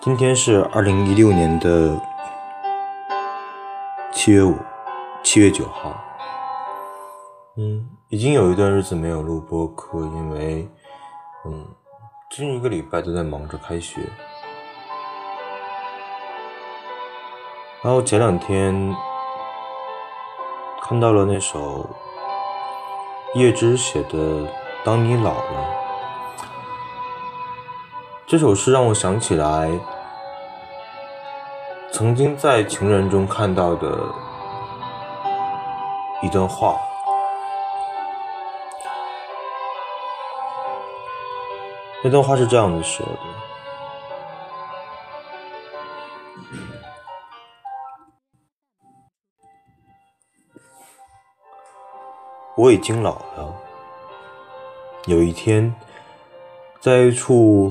今天是二零一六年的七月五，七月九号。嗯，已经有一段日子没有录播课，因为嗯，近一个礼拜都在忙着开学。然后前两天看到了那首叶芝写的《当你老了》。这首诗让我想起来曾经在情人中看到的一段话。那段话是这样子说的：“我已经老了，有一天，在一处。”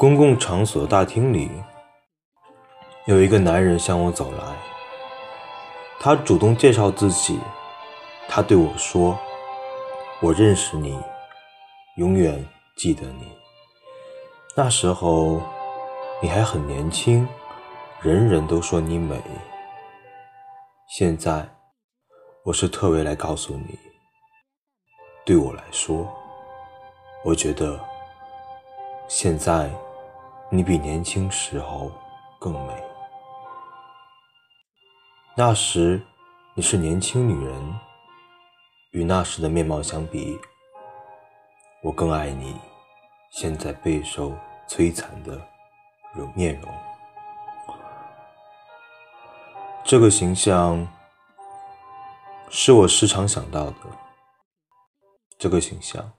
公共场所的大厅里，有一个男人向我走来。他主动介绍自己，他对我说：“我认识你，永远记得你。那时候你还很年轻，人人都说你美。现在，我是特为来告诉你，对我来说，我觉得现在。”你比年轻时候更美。那时你是年轻女人，与那时的面貌相比，我更爱你现在备受摧残的容面容。这个形象是我时常想到的。这个形象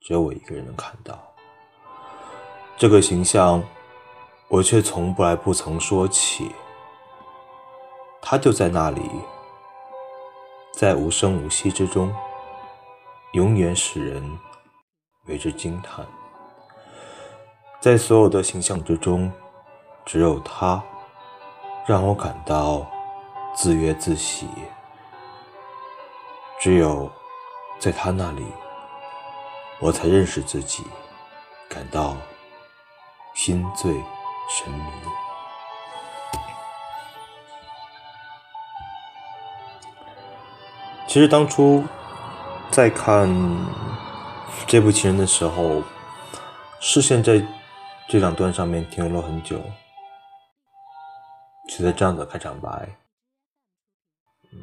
只有我一个人能看到。这个形象，我却从来不曾说起。他就在那里，在无声无息之中，永远使人为之惊叹。在所有的形象之中，只有他让我感到自悦自喜。只有在他那里，我才认识自己，感到。心醉神迷。其实当初在看这部《情人》的时候，视线在这两段上面停留了很久，觉得这样的开场白，嗯，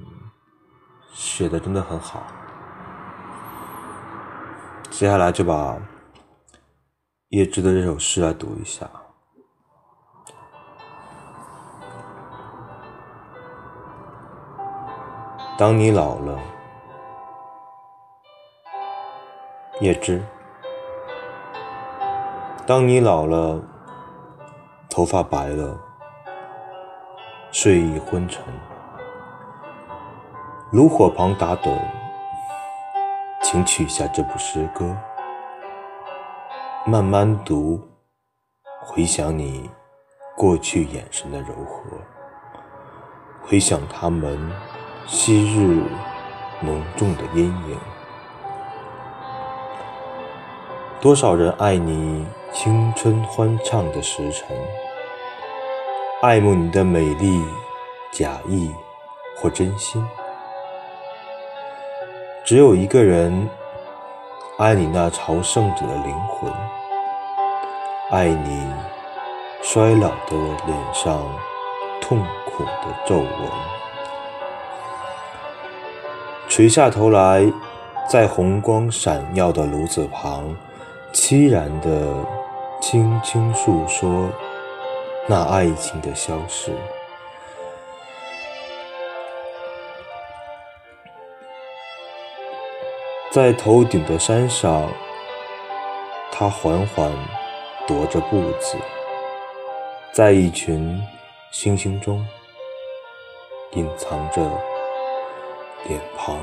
写的真的很好。接下来就把。叶芝的这首诗来读一下。当你老了，叶芝。当你老了，头发白了，睡意昏沉，炉火旁打盹，请取下这部诗歌。慢慢读，回想你过去眼神的柔和，回想他们昔日浓重的阴影。多少人爱你青春欢畅的时辰，爱慕你的美丽，假意或真心。只有一个人爱你那朝圣者的灵魂。爱你衰老的脸上痛苦的皱纹，垂下头来，在红光闪耀的炉子旁，凄然地轻轻诉说那爱情的消逝。在头顶的山上，他缓缓。踱着步子，在一群星星中隐藏着脸庞。